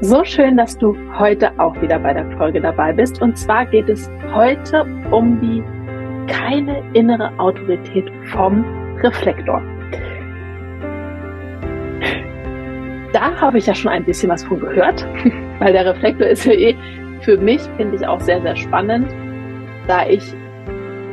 So schön, dass du heute auch wieder bei der Folge dabei bist. Und zwar geht es heute um die keine innere Autorität vom Reflektor. Da habe ich ja schon ein bisschen was von gehört, weil der Reflektor ist ja eh für mich, finde ich auch sehr, sehr spannend, da ich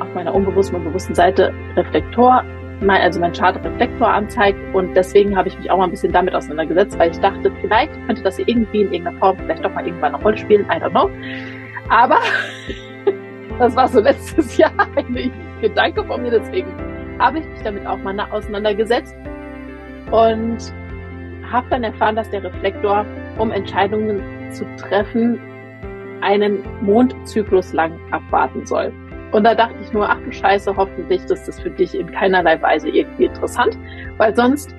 auf meiner unbewussten und bewussten Seite Reflektor mein, also mein Chartreflektor anzeigt. Und deswegen habe ich mich auch mal ein bisschen damit auseinandergesetzt, weil ich dachte, vielleicht könnte das irgendwie in irgendeiner Form vielleicht doch mal irgendwann eine Rolle spielen. I don't know. Aber das war so letztes Jahr ein Gedanke von mir. Deswegen habe ich mich damit auch mal auseinandergesetzt und habe dann erfahren, dass der Reflektor, um Entscheidungen zu treffen, einen Mondzyklus lang abwarten soll. Und da dachte ich nur, ach du Scheiße, hoffentlich ist das für dich in keinerlei Weise irgendwie interessant, weil sonst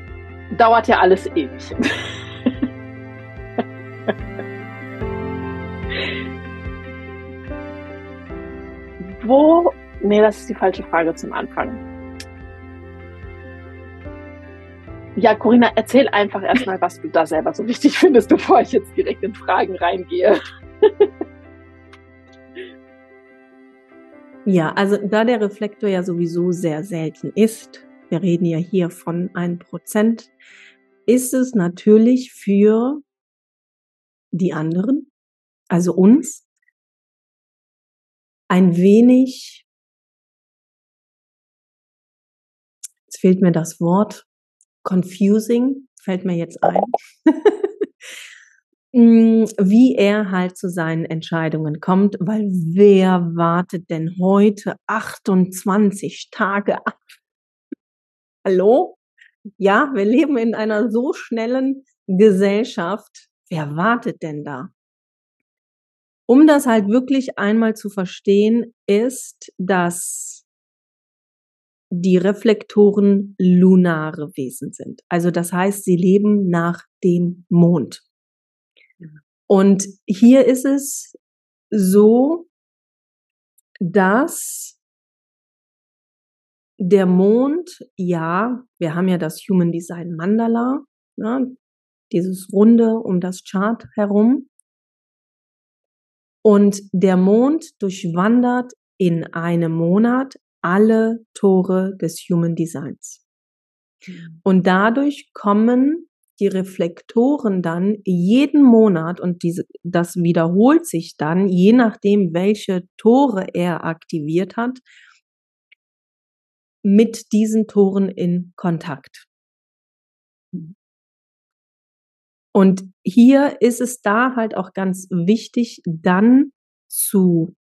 dauert ja alles ewig. Wo, nee, das ist die falsche Frage zum Anfang. Ja, Corinna, erzähl einfach erstmal, was du da selber so wichtig findest, bevor ich jetzt direkt in Fragen reingehe. Ja, also da der Reflektor ja sowieso sehr selten ist, wir reden ja hier von ein Prozent, ist es natürlich für die anderen, also uns, ein wenig, jetzt fehlt mir das Wort, confusing, fällt mir jetzt ein. Hm, wie er halt zu seinen Entscheidungen kommt, weil wer wartet denn heute 28 Tage ab? Hallo? Ja, wir leben in einer so schnellen Gesellschaft. Wer wartet denn da? Um das halt wirklich einmal zu verstehen, ist, dass die Reflektoren lunare Wesen sind. Also das heißt, sie leben nach dem Mond. Und hier ist es so, dass der Mond, ja, wir haben ja das Human Design Mandala, ne, dieses Runde um das Chart herum. Und der Mond durchwandert in einem Monat alle Tore des Human Designs. Mhm. Und dadurch kommen die Reflektoren dann jeden Monat und diese, das wiederholt sich dann, je nachdem, welche Tore er aktiviert hat, mit diesen Toren in Kontakt. Und hier ist es da halt auch ganz wichtig, dann zu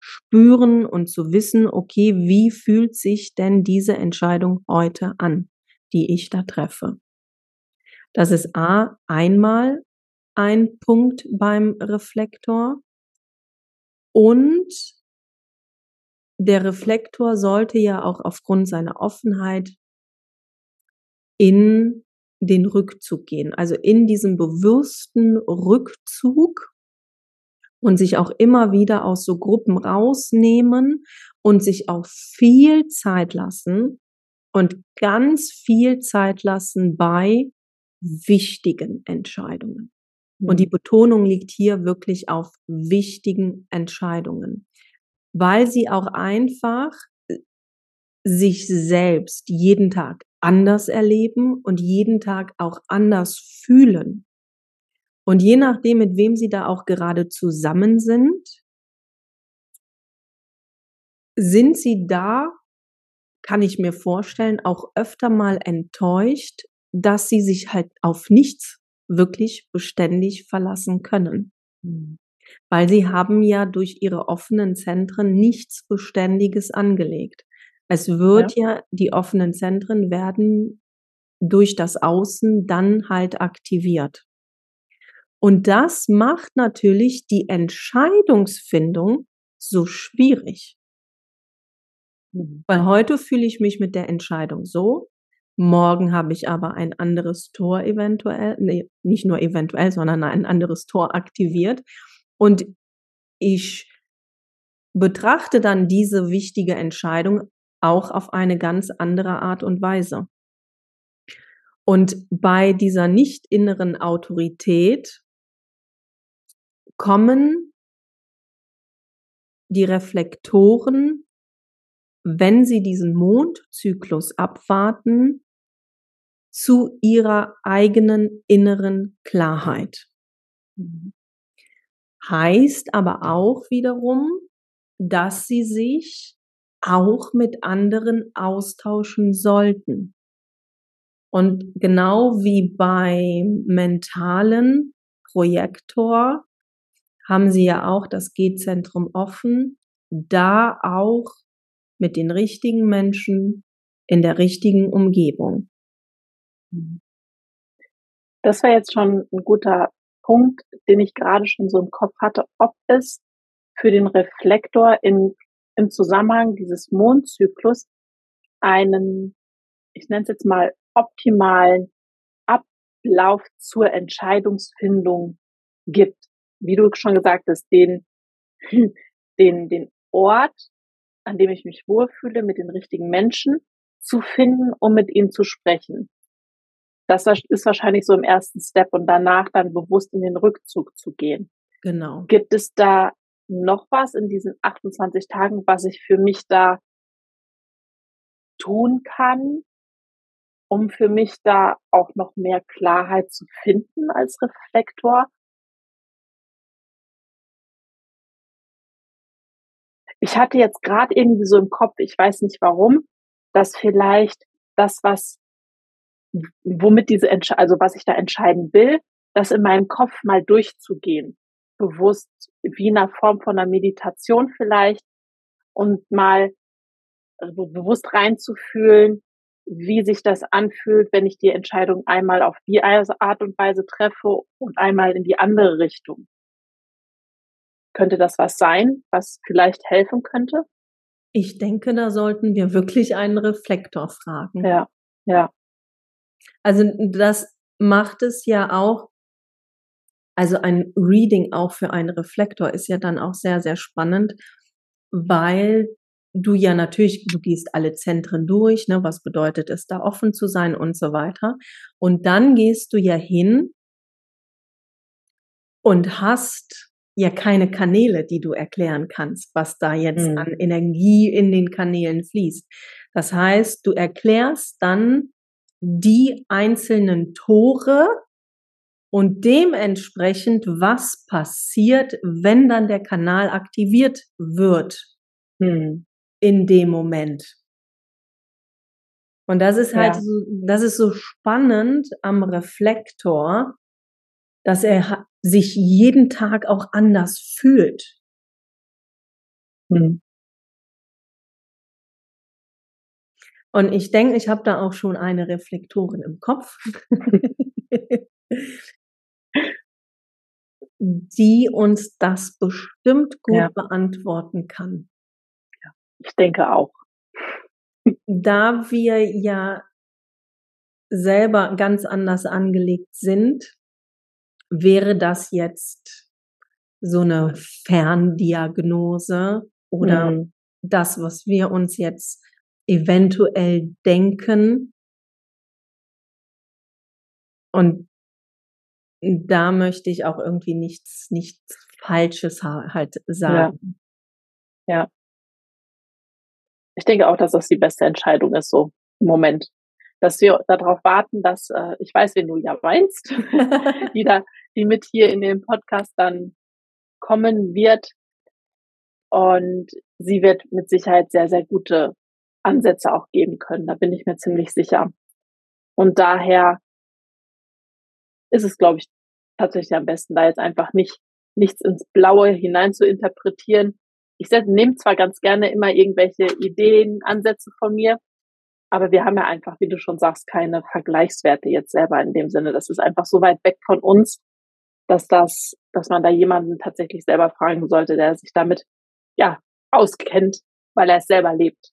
spüren und zu wissen, okay, wie fühlt sich denn diese Entscheidung heute an, die ich da treffe? Das ist A, einmal ein Punkt beim Reflektor. Und der Reflektor sollte ja auch aufgrund seiner Offenheit in den Rückzug gehen, also in diesem bewussten Rückzug und sich auch immer wieder aus so Gruppen rausnehmen und sich auch viel Zeit lassen, und ganz viel Zeit lassen bei wichtigen Entscheidungen. Und die mhm. Betonung liegt hier wirklich auf wichtigen Entscheidungen, weil sie auch einfach äh, sich selbst jeden Tag anders erleben und jeden Tag auch anders fühlen. Und je nachdem, mit wem sie da auch gerade zusammen sind, sind sie da, kann ich mir vorstellen, auch öfter mal enttäuscht, dass sie sich halt auf nichts wirklich beständig verlassen können. Mhm. Weil sie haben ja durch ihre offenen Zentren nichts Beständiges angelegt. Es wird ja, ja die offenen Zentren werden durch das Außen dann halt aktiviert. Und das macht natürlich die Entscheidungsfindung so schwierig. Mhm. Weil heute fühle ich mich mit der Entscheidung so, morgen habe ich aber ein anderes Tor eventuell, nee, nicht nur eventuell, sondern ein anderes Tor aktiviert. Und ich betrachte dann diese wichtige Entscheidung auch auf eine ganz andere Art und Weise. Und bei dieser nicht inneren Autorität kommen die Reflektoren, wenn sie diesen Mondzyklus abwarten, zu ihrer eigenen inneren Klarheit. Mhm. Heißt aber auch wiederum, dass sie sich auch mit anderen austauschen sollten. Und genau wie beim mentalen Projektor haben sie ja auch das G-Zentrum offen, da auch mit den richtigen Menschen in der richtigen Umgebung. Das war jetzt schon ein guter Punkt, den ich gerade schon so im Kopf hatte, ob es für den Reflektor in, im Zusammenhang dieses Mondzyklus einen, ich nenne es jetzt mal, optimalen Ablauf zur Entscheidungsfindung gibt wie du schon gesagt hast, den, den, den Ort, an dem ich mich wohlfühle, mit den richtigen Menschen zu finden, um mit ihnen zu sprechen. Das ist wahrscheinlich so im ersten Step und danach dann bewusst in den Rückzug zu gehen. Genau. Gibt es da noch was in diesen 28 Tagen, was ich für mich da tun kann, um für mich da auch noch mehr Klarheit zu finden als Reflektor? ich hatte jetzt gerade irgendwie so im Kopf, ich weiß nicht warum, dass vielleicht das, was, womit diese, also was ich da entscheiden will, das in meinem Kopf mal durchzugehen. Bewusst, wie in einer Form von einer Meditation vielleicht und mal also bewusst reinzufühlen, wie sich das anfühlt, wenn ich die Entscheidung einmal auf die Art und Weise treffe und einmal in die andere Richtung. Könnte das was sein, was vielleicht helfen könnte? Ich denke, da sollten wir wirklich einen Reflektor fragen. Ja, ja. Also das macht es ja auch, also ein Reading auch für einen Reflektor ist ja dann auch sehr, sehr spannend, weil du ja natürlich, du gehst alle Zentren durch, ne, was bedeutet es, da offen zu sein und so weiter. Und dann gehst du ja hin und hast ja keine Kanäle, die du erklären kannst, was da jetzt mhm. an Energie in den Kanälen fließt. Das heißt, du erklärst dann die einzelnen Tore und dementsprechend, was passiert, wenn dann der Kanal aktiviert wird mhm. in dem Moment. Und das ist halt ja. so, das ist so spannend am Reflektor, dass er sich jeden Tag auch anders fühlt. Hm. Und ich denke, ich habe da auch schon eine Reflektorin im Kopf, die uns das bestimmt gut ja. beantworten kann. Ja, ich denke auch. Da wir ja selber ganz anders angelegt sind, wäre das jetzt so eine Ferndiagnose oder mhm. das, was wir uns jetzt eventuell denken. Und da möchte ich auch irgendwie nichts, nichts Falsches halt sagen. Ja. ja. Ich denke auch, dass das die beste Entscheidung ist, so im Moment. Dass wir darauf warten, dass, äh, ich weiß, wen du ja meinst, die da, die mit hier in dem Podcast dann kommen wird. Und sie wird mit Sicherheit sehr, sehr gute Ansätze auch geben können. Da bin ich mir ziemlich sicher. Und daher ist es, glaube ich, tatsächlich am besten, da jetzt einfach nicht nichts ins Blaue hinein zu interpretieren. Ich nehme zwar ganz gerne immer irgendwelche Ideen, Ansätze von mir, aber wir haben ja einfach, wie du schon sagst, keine Vergleichswerte jetzt selber in dem Sinne. Das ist einfach so weit weg von uns, dass das, dass man da jemanden tatsächlich selber fragen sollte, der sich damit ja auskennt, weil er es selber lebt.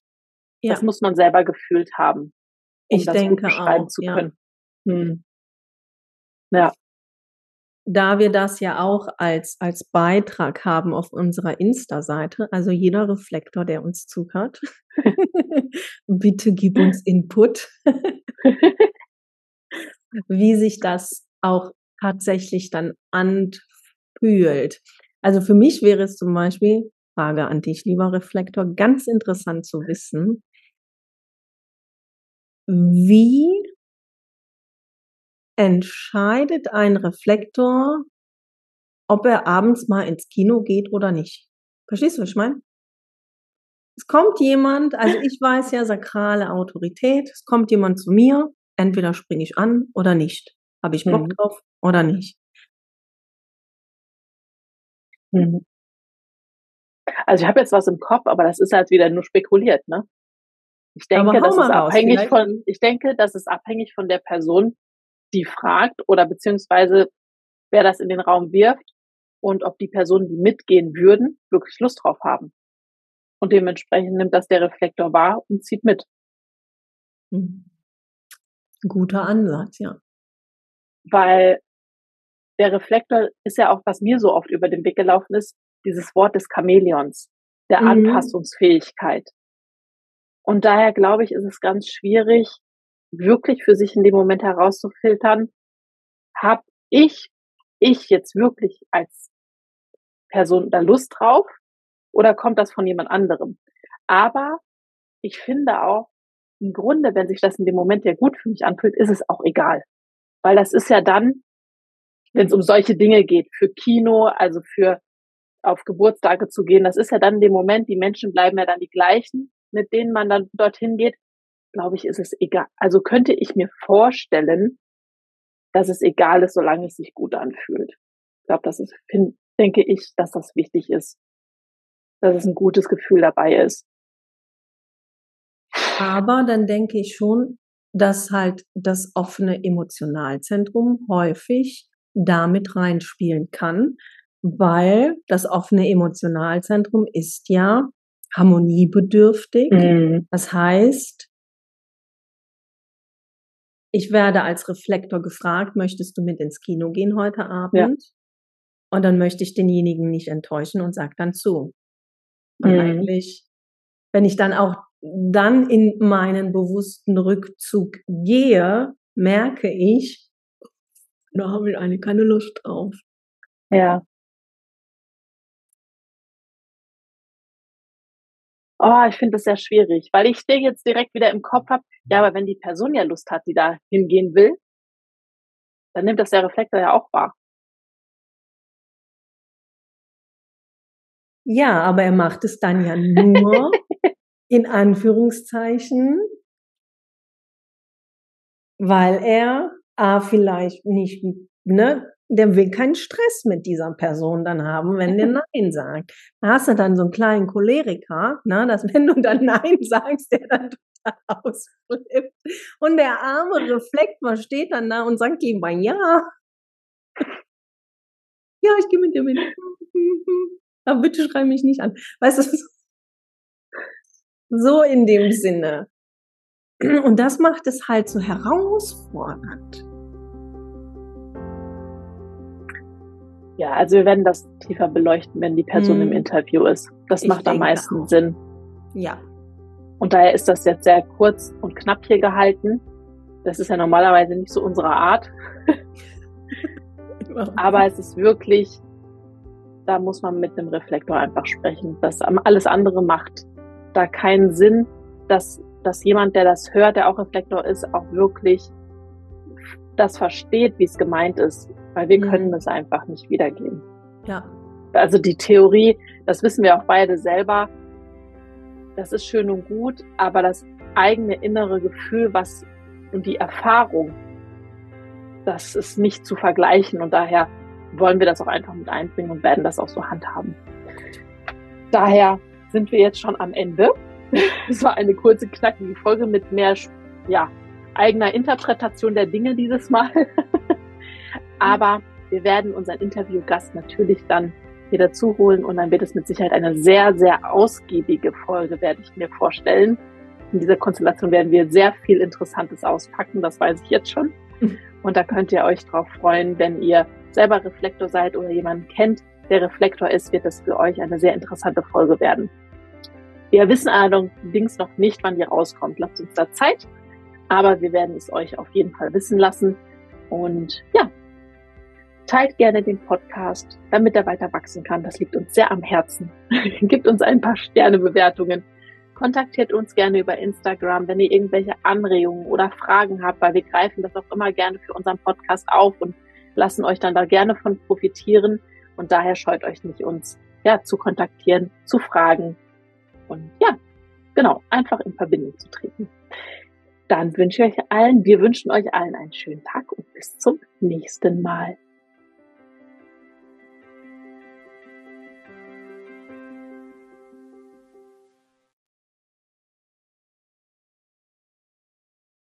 Ja. Das muss man selber gefühlt haben, um ich das denke gut beschreiben auch, zu ja. können. Hm. Ja. Da wir das ja auch als, als Beitrag haben auf unserer Insta-Seite, also jeder Reflektor, der uns zuhört, bitte gib uns Input, wie sich das auch tatsächlich dann anfühlt. Also für mich wäre es zum Beispiel, Frage an dich, lieber Reflektor, ganz interessant zu wissen, wie entscheidet ein Reflektor, ob er abends mal ins Kino geht oder nicht. Verstehst du, was ich meine? Es kommt jemand, also ich weiß ja sakrale Autorität, es kommt jemand zu mir, entweder springe ich an oder nicht. Habe ich Bock mhm. drauf oder nicht. Mhm. Also ich habe jetzt was im Kopf, aber das ist halt wieder nur spekuliert, ne? Ich denke, das ist abhängig raus, von, ich denke, das ist abhängig von der Person, die fragt oder beziehungsweise wer das in den Raum wirft und ob die Personen, die mitgehen würden, wirklich Lust drauf haben. Und dementsprechend nimmt das der Reflektor wahr und zieht mit. Hm. Guter Ansatz, ja. Weil der Reflektor ist ja auch, was mir so oft über den Weg gelaufen ist, dieses Wort des Chamäleons, der mhm. Anpassungsfähigkeit. Und daher glaube ich, ist es ganz schwierig, wirklich für sich in dem Moment herauszufiltern, habe ich, ich jetzt wirklich als Person da Lust drauf oder kommt das von jemand anderem? Aber ich finde auch, im Grunde, wenn sich das in dem Moment ja gut für mich anfühlt, ist es auch egal. Weil das ist ja dann, wenn es um solche Dinge geht, für Kino, also für auf Geburtstage zu gehen, das ist ja dann in dem Moment, die Menschen bleiben ja dann die gleichen, mit denen man dann dorthin geht glaube ich, ist es egal. Also könnte ich mir vorstellen, dass es egal ist, solange es sich gut anfühlt. Ich glaube, das ist, find, denke ich, dass das wichtig ist, dass es ein gutes Gefühl dabei ist. Aber dann denke ich schon, dass halt das offene Emotionalzentrum häufig damit reinspielen kann, weil das offene Emotionalzentrum ist ja harmoniebedürftig. Mhm. Das heißt, ich werde als Reflektor gefragt, möchtest du mit ins Kino gehen heute Abend? Ja. Und dann möchte ich denjenigen nicht enttäuschen und sage dann zu. Und mhm. eigentlich, wenn ich dann auch dann in meinen bewussten Rückzug gehe, merke ich, da habe ich eigentlich keine Lust drauf. Ja. Oh, ich finde das sehr schwierig, weil ich dir jetzt direkt wieder im Kopf habe, ja, aber wenn die Person ja Lust hat, die da hingehen will, dann nimmt das der Reflektor ja auch wahr. Ja, aber er macht es dann ja nur in Anführungszeichen, weil er A, vielleicht nicht ne, der will keinen Stress mit dieser Person dann haben, wenn der Nein sagt. Da hast du dann so einen kleinen Choleriker, ne, dass wenn du dann Nein sagst, der dann total ausflippt. Und der arme Reflektor steht dann da und sagt lieber ja. Ja, ich gehe mit dir mit. Aber bitte schrei mich nicht an. Weißt du, so in dem Sinne. Und das macht es halt so herausfordernd. Ja, also wir werden das tiefer beleuchten, wenn die Person hm. im Interview ist. Das ich macht am meisten auch. Sinn. Ja. Und daher ist das jetzt sehr kurz und knapp hier gehalten. Das ist ja normalerweise nicht so unsere Art. Aber es ist wirklich, da muss man mit einem Reflektor einfach sprechen. Das alles andere macht da keinen Sinn, dass, dass jemand, der das hört, der auch Reflektor ist, auch wirklich das versteht, wie es gemeint ist. Weil wir mhm. können es einfach nicht wiedergeben. Ja. Also die Theorie, das wissen wir auch beide selber, das ist schön und gut, aber das eigene innere Gefühl, was und die Erfahrung, das ist nicht zu vergleichen und daher wollen wir das auch einfach mit einbringen und werden das auch so handhaben. Daher sind wir jetzt schon am Ende. Es war eine kurze, knackige Folge mit mehr ja, eigener Interpretation der Dinge dieses Mal. Aber wir werden unseren Interviewgast natürlich dann hier dazu holen und dann wird es mit Sicherheit eine sehr, sehr ausgiebige Folge, werde ich mir vorstellen. In dieser Konstellation werden wir sehr viel Interessantes auspacken, das weiß ich jetzt schon. Und da könnt ihr euch drauf freuen, wenn ihr selber Reflektor seid oder jemanden kennt, der Reflektor ist, wird das für euch eine sehr interessante Folge werden. Wir wissen allerdings noch nicht, wann die rauskommt. Lasst uns da Zeit. Aber wir werden es euch auf jeden Fall wissen lassen. Und ja, teilt gerne den Podcast, damit er weiter wachsen kann. Das liegt uns sehr am Herzen. Gibt uns ein paar Sternebewertungen. Kontaktiert uns gerne über Instagram, wenn ihr irgendwelche Anregungen oder Fragen habt, weil wir greifen das auch immer gerne für unseren Podcast auf und lassen euch dann da gerne von profitieren. Und daher scheut euch nicht, uns ja, zu kontaktieren, zu fragen. Und ja, genau, einfach in Verbindung zu treten. Dann wünsche ich euch allen, wir wünschen euch allen einen schönen Tag und bis zum nächsten Mal.